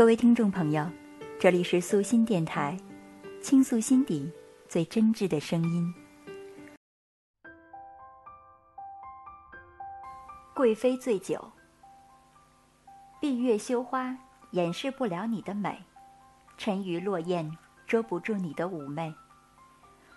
各位听众朋友，这里是素心电台，倾诉心底最真挚的声音。贵妃醉酒，闭月羞花掩饰不了你的美，沉鱼落雁遮不住你的妩媚。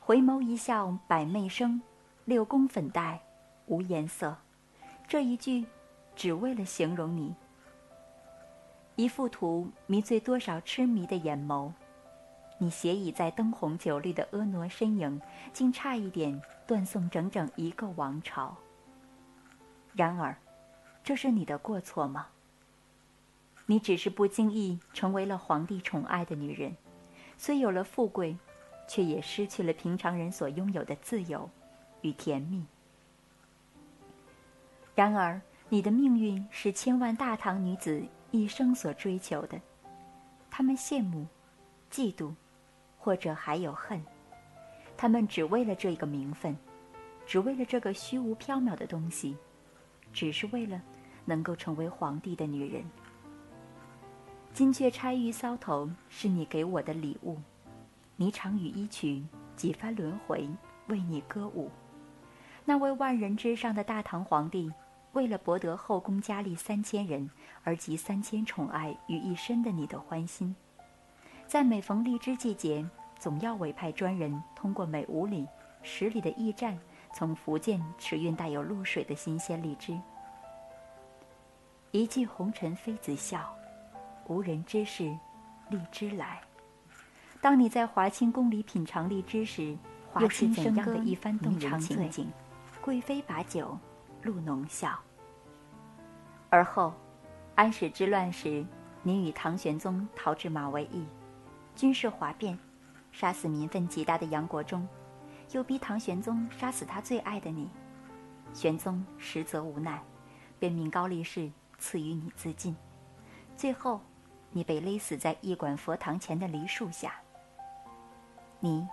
回眸一笑百媚生，六宫粉黛无颜色。这一句，只为了形容你。一幅图迷醉多少痴迷的眼眸，你斜倚在灯红酒绿的婀娜身影，竟差一点断送整整一个王朝。然而，这是你的过错吗？你只是不经意成为了皇帝宠爱的女人，虽有了富贵，却也失去了平常人所拥有的自由与甜蜜。然而，你的命运是千万大唐女子。一生所追求的，他们羡慕、嫉妒，或者还有恨。他们只为了这个名分，只为了这个虚无缥缈的东西，只是为了能够成为皇帝的女人。金雀钗玉搔头是你给我的礼物，霓裳羽衣曲几番轮回为你歌舞。那位万人之上的大唐皇帝。为了博得后宫佳丽三千人而集三千宠爱于一身的你的欢心，在每逢荔枝季节，总要委派专人通过每五里、十里的驿站，从福建驰运带有露水的新鲜荔枝。一骑红尘妃子笑，无人知是荔枝来。当你在华清宫里品尝荔枝时，又是怎样的一番动人情景？贵妃把酒。露浓笑。而后，安史之乱时，你与唐玄宗逃至马嵬驿，军事哗变，杀死民愤极大的杨国忠，又逼唐玄宗杀死他最爱的你。玄宗实则无奈，便命高力士赐予你自尽。最后，你被勒死在驿馆佛堂前的梨树下。你，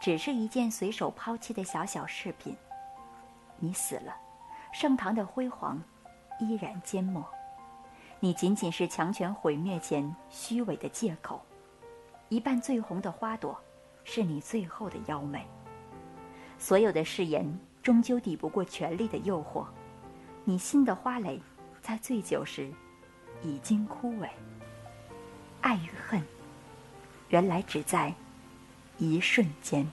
只是一件随手抛弃的小小饰品。你死了。盛唐的辉煌依然缄默，你仅仅是强权毁灭前虚伪的借口。一半最红的花朵，是你最后的妖媚。所有的誓言终究抵不过权力的诱惑，你心的花蕾在醉酒时已经枯萎。爱与恨，原来只在一瞬间。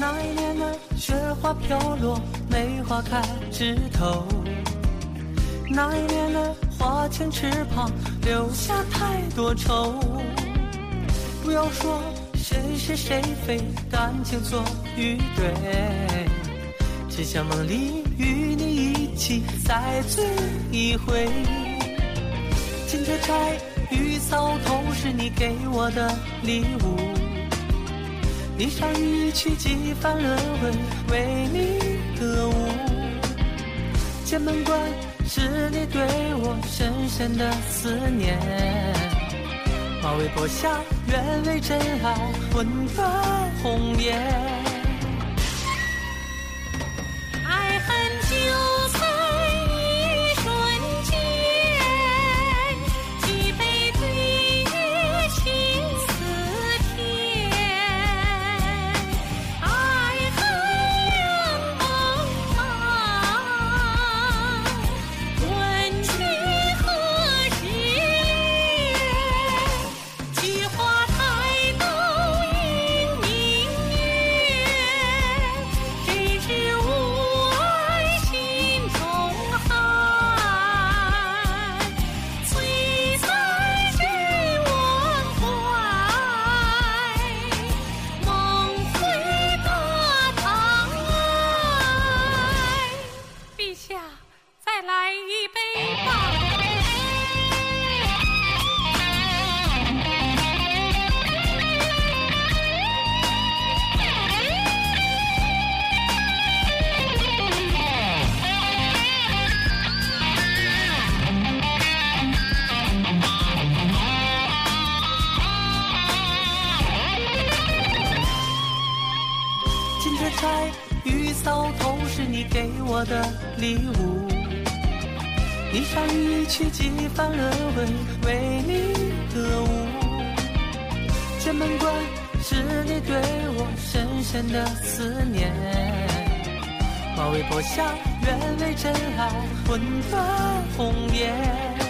那一年的雪花飘落，梅花开枝头。那一年的花前池旁，留下太多愁。不要说谁是谁非，感情错与对，只想梦里与你一起再醉一回。金雀钗玉搔头，是你给我的礼物。霓裳羽衣曲几番轮回，为你歌舞。剑门关是你对我深深的思念。马嵬坡下，愿为真爱魂断红颜。金雀钗，玉搔头是你给我的礼物。一觞一曲几番轮回，为你歌舞。剑门关是你对我深深的思念。马嵬坡下，愿为真爱魂断红颜。